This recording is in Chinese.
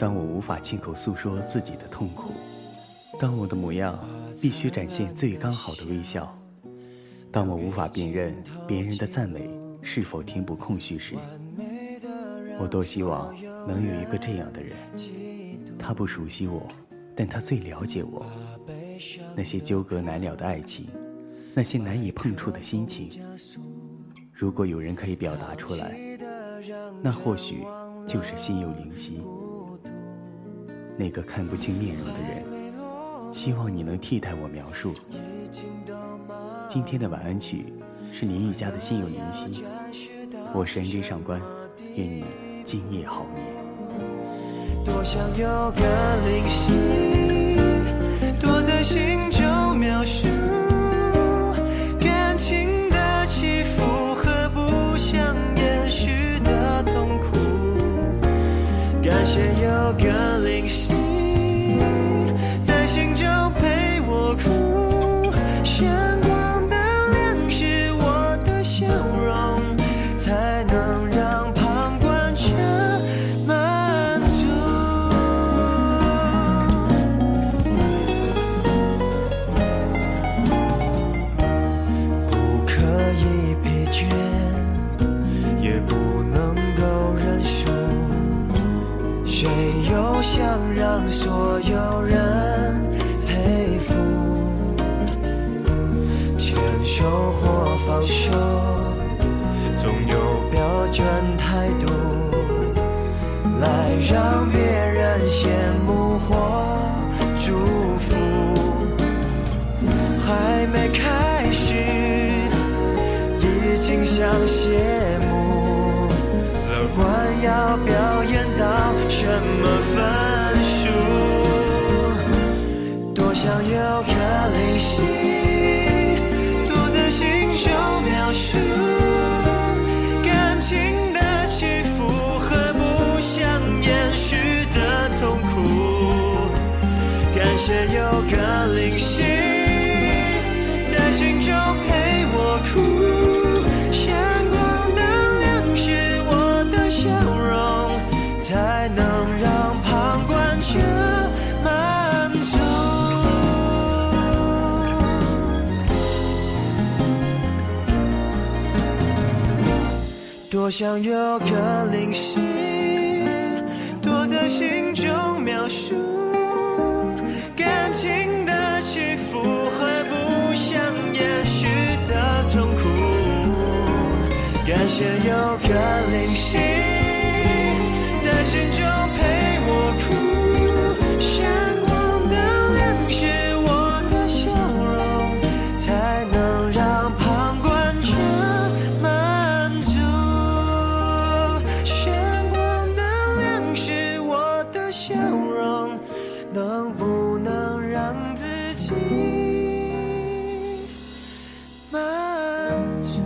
当我无法亲口诉说自己的痛苦，当我的模样必须展现最刚好的微笑，当我无法辨认别人的赞美是否填补空虚时，我多希望能有一个这样的人，他不熟悉我，但他最了解我。那些纠葛难了的爱情，那些难以碰触的心情，如果有人可以表达出来，那或许就是心有灵犀。那个看不清面容的人，希望你能替代我描述。今天的晚安曲是您一家的心有灵犀，我是 NJ 上官，愿你今夜好眠。多想有个灵犀，躲在心中描述感情的起伏和不想掩饰的痛苦。感谢有个灵想让所有人佩服？牵手或放手，总有标准态度，来让别人羡慕或祝福。还没开始，已经想谢幕。乐观要表怎么分数？多想有个灵犀，躲在心中描述感情的起伏和不想掩饰的痛苦。感谢有个灵犀，在心中陪就满足多想有个灵犀，躲在心中描述感情的起伏和不想掩饰的痛苦。感谢有个灵犀，在心中陪笑容，能不能让自己满足。